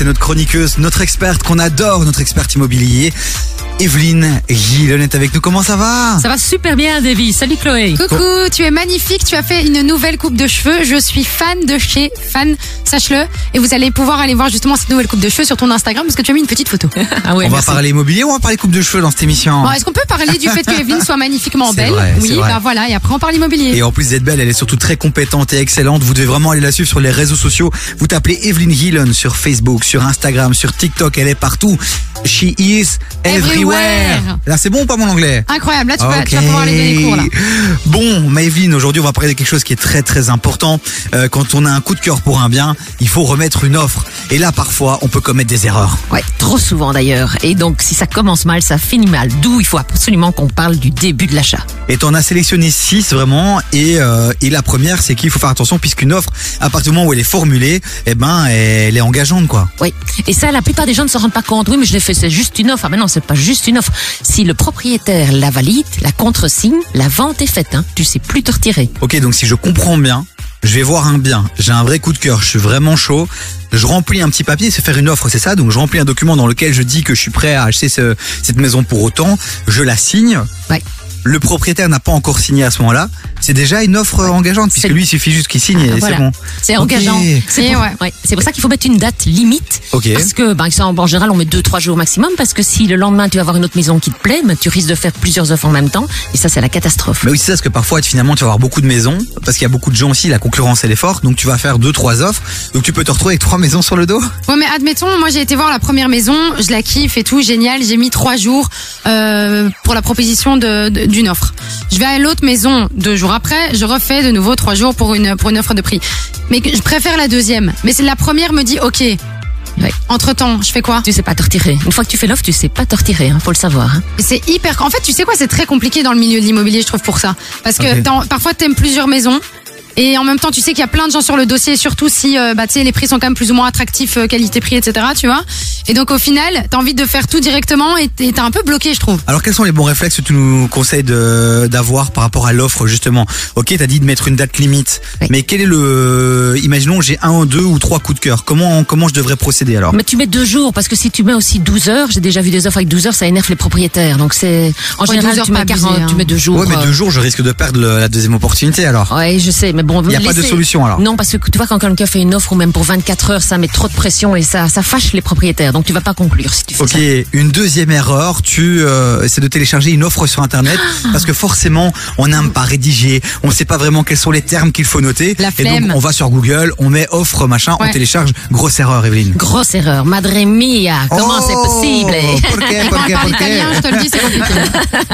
c'est notre chroniqueuse, notre experte qu'on adore, notre experte immobilier. Evelyne Gillon est avec nous. Comment ça va? Ça va super bien, Davy. Salut Chloé. Coucou, tu es magnifique, tu as fait une nouvelle coupe de cheveux. Je suis fan de chez Fan, sache-le. Et vous allez pouvoir aller voir justement cette nouvelle coupe de cheveux sur ton Instagram parce que tu as mis une petite photo. Ah ouais, On va parler immobilier ou on va parler coupe de cheveux dans cette émission? Bon, est-ce qu'on peut parler du fait que Evelyne soit magnifiquement belle? vrai, Oui, bah voilà, et après on parle immobilier. Et en plus d'être belle, elle est surtout très compétente et excellente. Vous devez vraiment aller la suivre sur les réseaux sociaux. Vous tapez Evelyne Gillon sur Facebook, sur Instagram, sur TikTok. Elle est partout. She is everywhere. Là, c'est bon ou pas mon anglais? Incroyable, là tu, vas, Ok. tu vas pouvoir aller donner cours là. Bon, Evelyne, aujourd'hui, on va parler de quelque chose qui est très très important. Euh, quand on a un coup de cœur pour un bien, il faut remettre une offre. Et là, parfois, on peut commettre des erreurs. Ouais, trop souvent d'ailleurs. Et donc, si ça commence mal, ça finit mal. D'où il faut absolument qu'on parle du début de l'achat. Et t'en as sélectionné six vraiment. Et, euh, et la première, c'est qu'il faut faire attention puisqu'une offre, à partir du moment où elle est formulée, eh ben, elle est engageante, quoi. Oui. Et ça, la plupart des gens ne se rendent pas compte. Oui, mais je l'ai fait, c'est juste une offre. Ah, mais non, c'est pas juste une offre. Si le propriétaire la valide, la contresigne, la vente est faite. Hein. Tu sais plus te retirer. Ok, donc si je comprends bien, je vais voir un bien, j'ai un vrai coup de cœur, je suis vraiment chaud, je remplis un petit papier, c'est faire une offre, c'est ça? Donc je remplis un document dans lequel je dis que je suis prêt à acheter ce- cette maison pour autant, je la signe. Ouais. Le propriétaire n'a pas encore signé à ce moment-là. C'est déjà une offre engageante puisque lui il suffit juste qu'il signe et Voilà. c'est bon. C'est engageant. C'est pour, ouais. ouais. C'est pour ça qu'il faut mettre une date limite. Parce que, exemple, en général, on met deux, trois jours maximum. Parce que si le lendemain tu vas avoir une autre maison qui te plaît, ben, tu risques de faire plusieurs offres en même temps. Et ça, c'est la catastrophe. Mais oui, c'est ça, parce que parfois, finalement, tu vas avoir beaucoup de maisons, parce qu'il y a beaucoup de gens aussi, la concurrence, elle est forte, donc tu vas faire deux, trois offres, donc tu peux te retrouver avec trois maisons sur le dos. Ouais, mais admettons, moi j'ai été voir la première maison, je la kiffe et tout, génial. J'ai mis trois jours euh, pour la proposition de- de- d'une offre. Je vais à l'autre maison deux jours après, je refais de nouveau trois jours pour une pour une offre de prix. Mais je préfère la deuxième. Mais c'est la première me dit ok. Ouais. Entre temps, je fais quoi? Tu sais pas te retirer. Une fois que tu fais l'offre, tu sais pas te retirer. Hein, faut le savoir. Hein. C'est hyper. En fait, tu sais quoi, c'est très compliqué dans le milieu de l'immobilier, je trouve pour ça, parce que parfois t'aimes plusieurs maisons. Et en même temps, tu sais qu'il y a plein de gens sur le dossier, surtout si euh, bah, tu sais, les prix sont quand même plus ou moins attractifs, euh, qualité-prix, etc. Tu vois Et donc au final, t'as envie de faire tout directement et t'es un peu bloqué, je trouve. Alors quels sont les bons réflexes que tu nous conseilles de- d'avoir par rapport à l'offre justement? Ok, t'as dit de mettre une date limite, Oui. mais quel est le Imaginons j'ai un, deux ou trois coups de cœur. Comment comment je devrais procéder alors? Mais tu mets deux jours, parce que si tu mets aussi 12 heures, j'ai déjà vu des offres avec 12 heures, ça énerve les propriétaires. Donc c'est, en Ouais, général, 12 heures tu mets pas abusé, 40, hein. tu mets deux jours. Ouais, mais euh, deux jours, je risque de perdre le- la deuxième opportunité alors. Ouais, je sais, mais bon. Il y a pas de solution, alors Non, parce que tu vois, quand quelqu'un fait une offre ou même pour 24 heures, ça met trop de pression et ça, ça fâche les propriétaires. Donc tu vas pas conclure si tu fais Ok, ça. une deuxième erreur, tu euh, c'est de télécharger une offre sur internet parce que forcément on n'aime pas rédiger, on sait pas vraiment quels sont les termes qu'il faut noter La et donc on va sur Google, on met offre machin, on télécharge grosse erreur Evelyne. Grosse erreur. Madre mia, comment Oh, c'est possible? pourquoi, Et quand pourquoi, on parle pourquoi italien, je te le dis, c'est compliqué.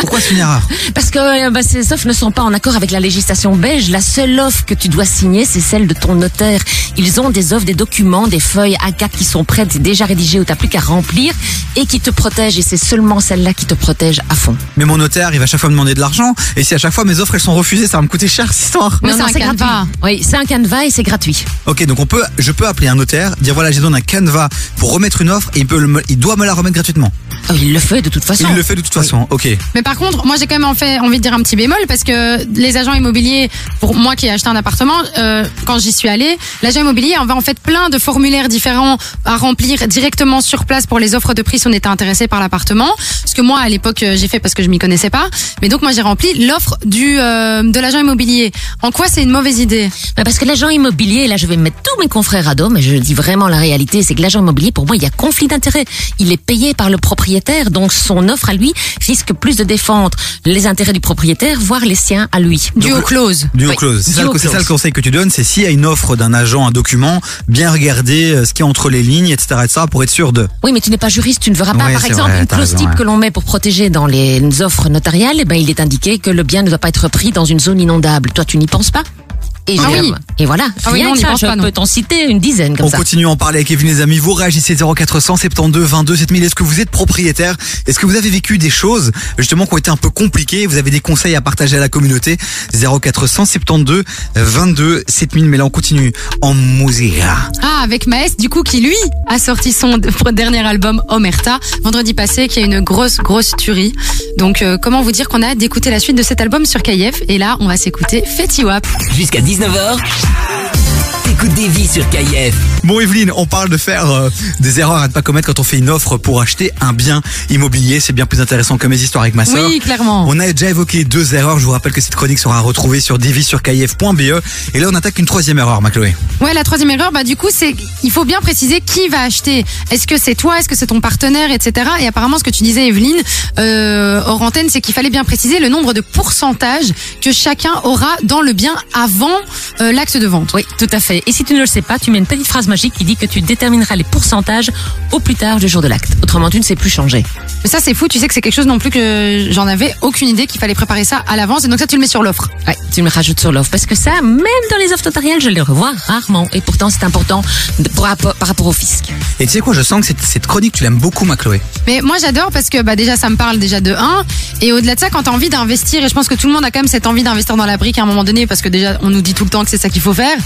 Pourquoi c'est une erreur? Parce que euh, bah, ces offres ne sont pas en accord avec la législation belge. La seule offre que tu dois signer, c'est celle de ton notaire. Ils ont des offres, des documents, des feuilles A4 qui sont prêtes, déjà rédigées où t'as plus qu'à remplir et qui te protègent. Et c'est seulement celle-là qui te protège à fond. Mais mon notaire, il va à chaque fois me demander de l'argent et si à chaque fois mes offres elles sont refusées, ça va me coûter cher cette histoire. Mais c'est un canevas. Oui, c'est un canevas et c'est gratuit. Ok, donc on peut, je peux appeler un notaire, dire voilà, j'ai donné un canevas pour remettre une offre et il peut, le il doit me la remettre gratuitement. Oh, il le fait de toute façon. Il le fait de toute façon. Ok. Mais par contre, moi j'ai quand même en fait envie de dire un petit bémol parce que les agents immobiliers, pour moi qui ai acheté un appartement, euh, quand j'y suis allée, l'agent immobilier avait en fait plein de formulaires différents à remplir directement sur place pour les offres de prix si on était intéressé par l'appartement. Ce que moi à l'époque euh, j'ai fait parce que je m'y connaissais pas. Mais donc moi j'ai rempli l'offre du euh, de l'agent immobilier. En quoi c'est une mauvaise idée? Mais parce que l'agent immobilier, là je vais mettre tous mes confrères à dos, mais je dis vraiment la réalité, c'est que l'agent immobilier, pour moi, il y a conflit d'intérêts. Il est payé par le propriétaire, donc son offre à lui risque plus de défendre les intérêts du propriétaire, voire les siens à lui. Due Oui, close. C'est due ça, le- c'est ça le conseil que tu donnes, c'est s'il y a une offre d'un agent, un document, bien regarder euh, ce qu'il y a entre les lignes, etc., etc., pour être sûr de. Oui, mais tu n'es pas juriste, tu ne verras pas. Ouais, Par exemple, vrai, une clause raison, type ouais. que l'on met pour protéger dans les offres notariales, eh ben, il est indiqué que le bien ne doit pas être pris dans une zone inondable. Toi, tu n'y penses pas? Et, Ah oui. et voilà. Ah oui, Rien non, on n'y ça, pense je pas, non. peux t'en citer une dizaine comme On ça. continue à en parler avec Evelyne les amis. Vous réagissez 0400 72 22 7000. Est-ce que vous êtes propriétaire? Est-ce que vous avez vécu des choses justement qui ont été un peu compliquées? Vous avez des conseils à partager à la communauté? 0400 72 22 7000. Mais là on continue en musique. Ah, avec Maes, du coup, qui lui a sorti son dernier album Omerta vendredi passé, qui est une grosse, grosse tuerie. Donc, euh, comment vous dire qu'on a hâte d'écouter la suite de cet album sur KF Et là, on va s'écouter Fetty Wap. Jusqu'à 19h, T'écoutes des vies sur KIF. Bon Evelyne, on parle de faire euh, des erreurs à ne pas commettre quand on fait une offre pour acheter un bien immobilier. C'est bien plus intéressant que mes histoires avec ma sœur. Oui, clairement. On a déjà évoqué deux erreurs. Je vous rappelle que cette chronique sera retrouvée sur divisurkif.be. Et là, on attaque une troisième erreur, ma Chloé. Ouais, la troisième erreur, bah du coup, c'est il faut bien préciser qui va acheter. Est-ce que c'est toi, est-ce que c'est ton partenaire, etc. Et apparemment, ce que tu disais, Evelyne, euh, hors antenne, c'est qu'il fallait bien préciser le nombre de pourcentages que chacun aura dans le bien avant euh, l'acte de vente. Oui, tout à fait. Et si tu ne le sais pas, tu mets une petite phrase magique qui dit que tu détermineras les pourcentages au plus tard le jour de l'acte. Autrement, tu ne sais plus changer. Mais ça, c'est fou. Tu sais que c'est quelque chose non plus que j'en avais aucune idée qu'il fallait préparer ça à l'avance. Et donc ça, tu le mets sur l'offre. Ouais, tu me rajoutes sur l'offre parce que ça, même dans les offres notariales, je les revois rarement. Et pourtant, c'est important de- pour rapport- par rapport au fisc. Et tu sais quoi, je sens que cette, cette chronique, tu l'aimes beaucoup, ma Chloé. Mais moi j'adore parce que bah déjà ça me parle déjà de 1 et au-delà de ça quand tu as envie d'investir et je pense que tout le monde a quand même cette envie d'investir dans la brique à un moment donné parce que déjà on nous dit tout le temps que c'est ça qu'il faut faire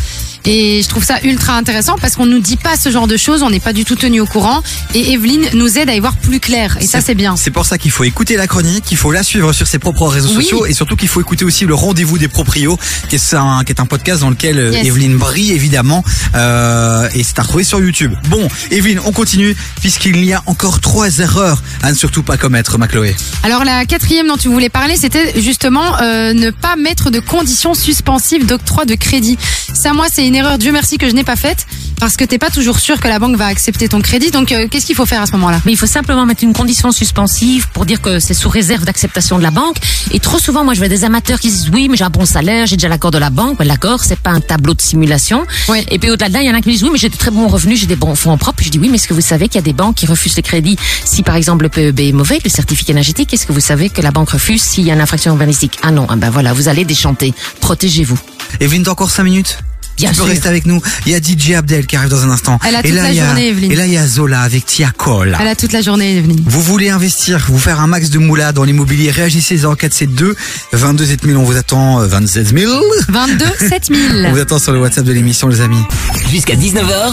et je trouve ça ultra intéressant parce qu'on nous dit pas ce genre de choses, on n'est pas du tout tenu au courant et Evelyne nous aide à y voir plus clair et ça c'est bien. C'est pour ça qu'il faut écouter la chronique, qu'il faut la suivre sur ses propres réseaux Oui. sociaux et surtout qu'il faut écouter aussi le rendez-vous des proprios, qui est un, qui est un podcast dans lequel euh, Yes. Evelyne brille évidemment euh, et c'est à retrouver sur YouTube. Bon, Evelyne, on continue puisqu'il y a encore trois erreurs à ne surtout pas commettre, ma Chloé. Alors la quatrième dont tu voulais parler, c'était justement euh, ne pas mettre de conditions suspensives d'octroi de crédit. Ça, moi, c'est une erreur, Dieu merci, que je n'ai pas faite, parce que t'es pas toujours sûr que la banque va accepter ton crédit. Donc, euh, qu'est-ce qu'il faut faire à ce moment-là? Mais il faut simplement mettre une condition suspensive pour dire que c'est sous réserve d'acceptation de la banque. Et trop souvent, moi, je vois des amateurs qui disent oui, mais j'ai un bon salaire, j'ai déjà l'accord de la banque. Mais l'accord, c'est pas un tableau de simulation. Oui. Et puis au-delà de là, il y en a qui me disent oui, mais j'ai de très bons revenus, j'ai des bons fonds propres. Je dis oui, mais est-ce que vous savez qu'il y a des banques qui refusent les crédits si par exemple le PEB est mauvais, le certificat énergétique? Est-ce que vous savez que la banque refuse s'il y a une infraction urbanistique? Ah non, ah ben voilà, vous allez déchanter. Protégez-vous. Evelyne, encore cinq minutes? Bien tu peux rester avec nous. Il y a DJ Abdel qui arrive dans un instant. Elle a et toute là, la il y a, journée, Evelyne. Et là, il y a Zola avec Tia Cole. Elle a toute la journée, Evelyne. Vous voulez investir, vous faire un max de moula dans l'immobilier, réagissez 0472 22 7000, on vous attend euh, 27 000. 22 On 7000. vous attend sur le WhatsApp de l'émission, les amis. Jusqu'à 19h.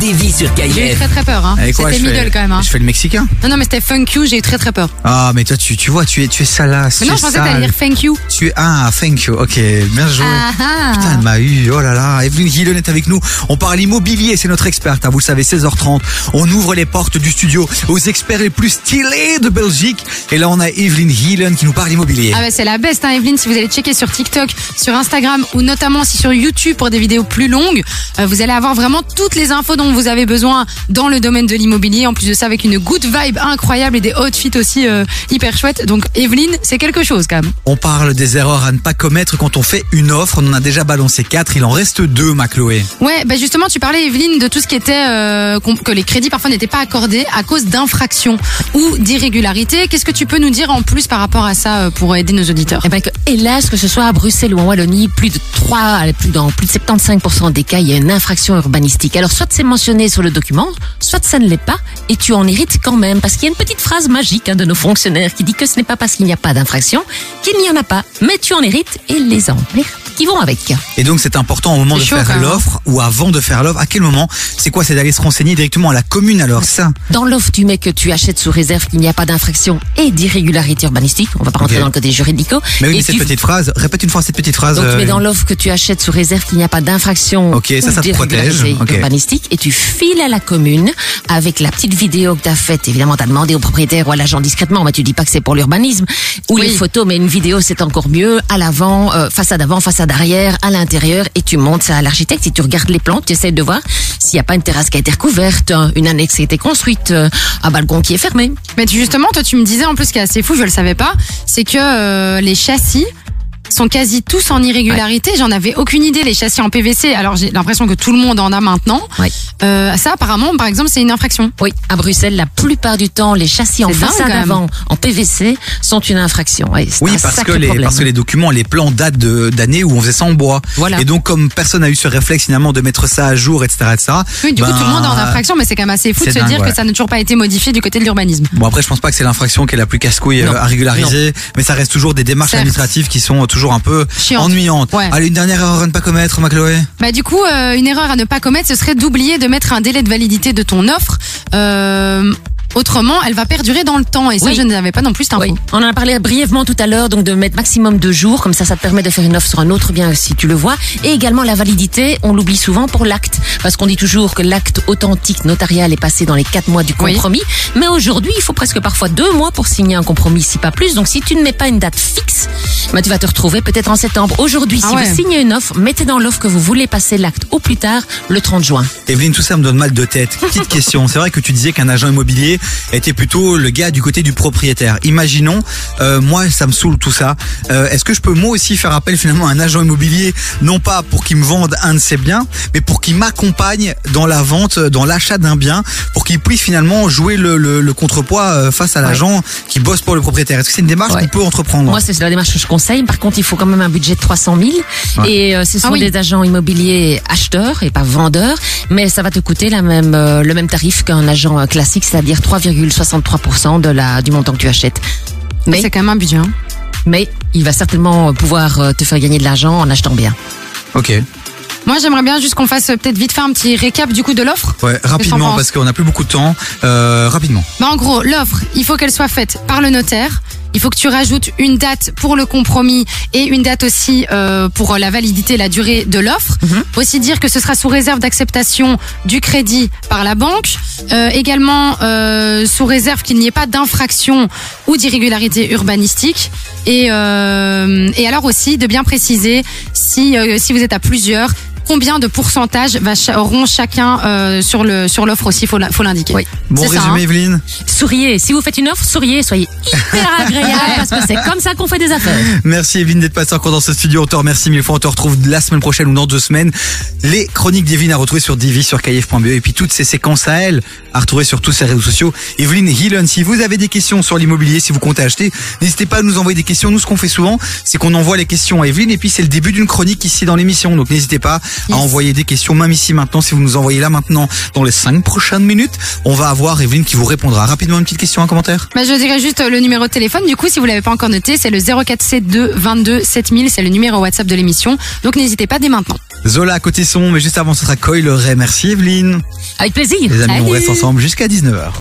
Des vies sur J'ai eu KIF. très très peur. Hein. C'était je fais- middle quand même. Hein. Je fais le mexicain. Non, non, mais c'était funk you, j'ai eu très très peur. Ah, mais toi, tu, tu vois, tu es, tu es salace. Mais non, je pensais que dire thank you. Tu es, ah, thank you. Ok, bien joué. Ah. Putain, elle m'a eu, oh là là. Evelyne Gillen est avec nous. On parle immobilier, c'est notre experte. hein, vous le savez, 16h30. On ouvre les portes du studio aux experts les plus stylés de Belgique. Et là, on a Evelyne Gillen qui nous parle immobilier. Ah bah c'est la best hein Evelyne, si vous allez checker sur TikTok, sur Instagram ou notamment aussi sur YouTube pour des vidéos plus longues, euh, vous allez avoir vraiment toutes les infos dont vous avez besoin dans le domaine de l'immobilier. En plus de ça avec une good vibe incroyable et des outfits aussi euh, hyper chouettes. Donc Evelyne, c'est quelque chose quand même. On parle des erreurs à ne pas commettre quand on fait une offre. On en a déjà balancé quatre. Il en reste deux, ma Chloé. Ouais, bah justement tu parlais Evelyne de tout ce qui était euh, que les crédits parfois n'étaient pas accordés à cause d'infractions ou d'irrégularités. Qu'est-ce que tu peux nous dire en plus par rapport à ça euh, pour aider nos auditeurs? Eh ben, que, hélas, que ce soit à Bruxelles ou en Wallonie, plus de 3, plus dans plus de 75% des cas, il y a une infraction urbanistique. Alors, soit c'est mentionné sur le document, soit ça ne l'est pas, et tu en hérites quand même, parce qu'il y a une petite phrase magique hein, de nos fonctionnaires qui dit que ce n'est pas parce qu'il n'y a pas d'infraction qu'il n'y en a pas, mais tu en hérites et les emmerdes qui vont avec. Et donc, c'est important au moment de chaud, faire l'offre ou avant de faire l'offre. À quel moment C'est quoi C'est d'aller se renseigner directement à la commune alors, ça Dans l'offre, tu mets que tu achètes sous réserve qu'il n'y a pas d'infraction et d'irrégularité urbanistique. On va pas rentrer dans le côté juridico. Mais oui, Et mais cette tu- petite phrase, répète une fois cette petite phrase. Donc tu euh, mets dans l'offre que tu achètes sous réserve qu'il n'y a pas d'infraction Ok, ça, ou ça te protège. urbanistique et tu files à la commune avec la petite vidéo que tu as faite. Évidemment, tu as demandé au propriétaire ou à l'agent discrètement, mais tu dis pas que c'est pour l'urbanisme. Ou Oui. les photos, mais une vidéo c'est encore mieux. À l'avant, euh, façade avant, façade arrière, à l'intérieur et tu montes ça à l'architecte et tu regardes les plans, tu essaies de voir s'il n'y a pas une terrasse qui a été recouverte, un- une annexe qui a été construite, euh, un balcon qui est fermé. Mais tu- justement, toi, tu me disais en plus ce qui est assez fou, je le savais pas, c'est que euh, les châssis sont quasi tous en irrégularité. J'en avais aucune idée. Les châssis en PVC, alors j'ai l'impression que tout le monde en a maintenant. Ouais. Euh, ça, apparemment, par exemple, c'est une infraction. Oui, à Bruxelles, la plupart du temps, les châssis en façade quand même. avant, en PVC, sont une infraction. Ouais, Oui, un parce que, les, problème. parce que les documents, les plans datent de- d'années où on faisait ça en bois. Voilà. Et donc, comme personne n'a eu ce réflexe finalement de mettre ça à jour, etc., etc. Oui, du coup, tout le monde est en infraction, mais c'est quand même assez fou de se dingue, dire ouais. que ça n'a toujours pas été modifié du côté de l'urbanisme. Bon après je pense pas que c'est l'infraction qui est la plus casse-couille euh, à régulariser, mais ça reste toujours des démarches administratives qui sont euh, toujours un peu. Ouais. Allez une dernière erreur à ne pas commettre, ma Chloé. Bah du coup, euh, une erreur à ne pas commettre, ce serait d'oublier de mettre un délai de validité de ton offre. Euh, Autrement, elle va perdurer dans le temps. Et ça, Oui. je n'avais pas non plus cette info. Oui, on en a parlé brièvement tout à l'heure, donc de mettre maximum deux jours, comme ça, ça te permet de faire une offre sur un autre bien si tu le vois. Et également la validité, on l'oublie souvent pour l'acte, parce qu'on dit toujours que l'acte authentique notarial est passé dans les quatre mois du Oui. compromis. Mais aujourd'hui, il faut presque parfois deux mois pour signer un compromis, si pas plus. Donc si tu ne mets pas une date fixe, ben, tu vas te retrouver peut-être en septembre. Aujourd'hui, Ah si ouais. vous signez une offre, mettez dans l'offre que vous voulez passer l'acte au plus tard, le 30 juin. Evelyne, tout ça me donne mal de tête. Petite question. C'est vrai que tu disais qu'un agent immobilier était plutôt le gars du côté du propriétaire. Imaginons, euh, moi, ça me saoule tout ça. Euh, Est-ce que je peux moi aussi faire appel finalement à un agent immobilier, non pas pour qu'il me vende un de ses biens, mais pour qu'il m'accompagne dans la vente, dans l'achat d'un bien, pour qu'il puisse finalement jouer le, le, le contrepoids euh, face à l'agent qui bosse pour le propriétaire. Est-ce que c'est une démarche Ouais. qu'on peut entreprendre? Moi, c'est la démarche que je conseille. Par contre, il faut quand même un budget de 300 000. Ouais. Et euh, ce sont Ah oui. des agents immobiliers acheteurs et pas vendeurs. Mais ça va te coûter la même, euh, le même tarif qu'un agent euh, classique, c'est-à-dire 3,63% de la, du montant que tu achètes. Mais, C'est quand même un budget. hein. mais il va certainement pouvoir euh, te faire gagner de l'argent en achetant bien. Ok. Moi, j'aimerais bien juste qu'on fasse euh, peut-être vite faire un petit récap du coup de l'offre. Ouais, rapidement parce qu'on n'a plus beaucoup de temps. Euh, rapidement. Bah, en gros, l'offre, il faut qu'elle soit faite par le notaire. Il faut que tu rajoutes une date pour le compromis et une date aussi euh, pour la validité, la durée de l'offre. Aussi dire que ce sera sous réserve d'acceptation du crédit par la banque. Euh, également euh, sous réserve qu'il n'y ait pas d'infraction ou d'irrégularité urbanistique. Et, euh, et alors aussi de bien préciser si, euh, si vous êtes à plusieurs, combien de pourcentage va auront chacun euh, sur le sur l'offre aussi, faut la- faut l'indiquer. Oui. Bon ça, résumé, hein. Evelyne. Souriez. Si vous faites une offre, souriez. Soyez hyper agréable parce que c'est comme ça qu'on fait des affaires. Merci Evelyne d'être passée encore dans ce studio. On te remercie mille fois. On te retrouve la semaine prochaine ou dans deux semaines. Les chroniques d'Evelyne à retrouver sur Divi, sur kf.be et puis toutes ces séquences à elle à retrouver sur tous ses réseaux sociaux. Evelyne Hillen, si vous avez des questions sur l'immobilier, si vous comptez acheter, n'hésitez pas à nous envoyer des questions. Nous, ce qu'on fait souvent, c'est qu'on envoie les questions à Evelyne et puis c'est le début d'une chronique ici dans l'émission. Donc n'hésitez pas à envoyer des questions, même ici maintenant. Si vous nous envoyez là maintenant, dans les cinq prochaines minutes, on va avoir Evelyne qui vous répondra. Rapidement, une petite question, un commentaire? Bah, je dirais juste euh, le numéro de téléphone. Du coup, si vous l'avez pas encore noté, c'est le 0472 22 7000. C'est le numéro WhatsApp de l'émission. Donc n'hésitez pas dès maintenant. Zola à côté son, mais juste avant, ce sera Coil Ray. Merci Evelyne. Avec plaisir. Les amis, on reste ensemble jusqu'à 19h.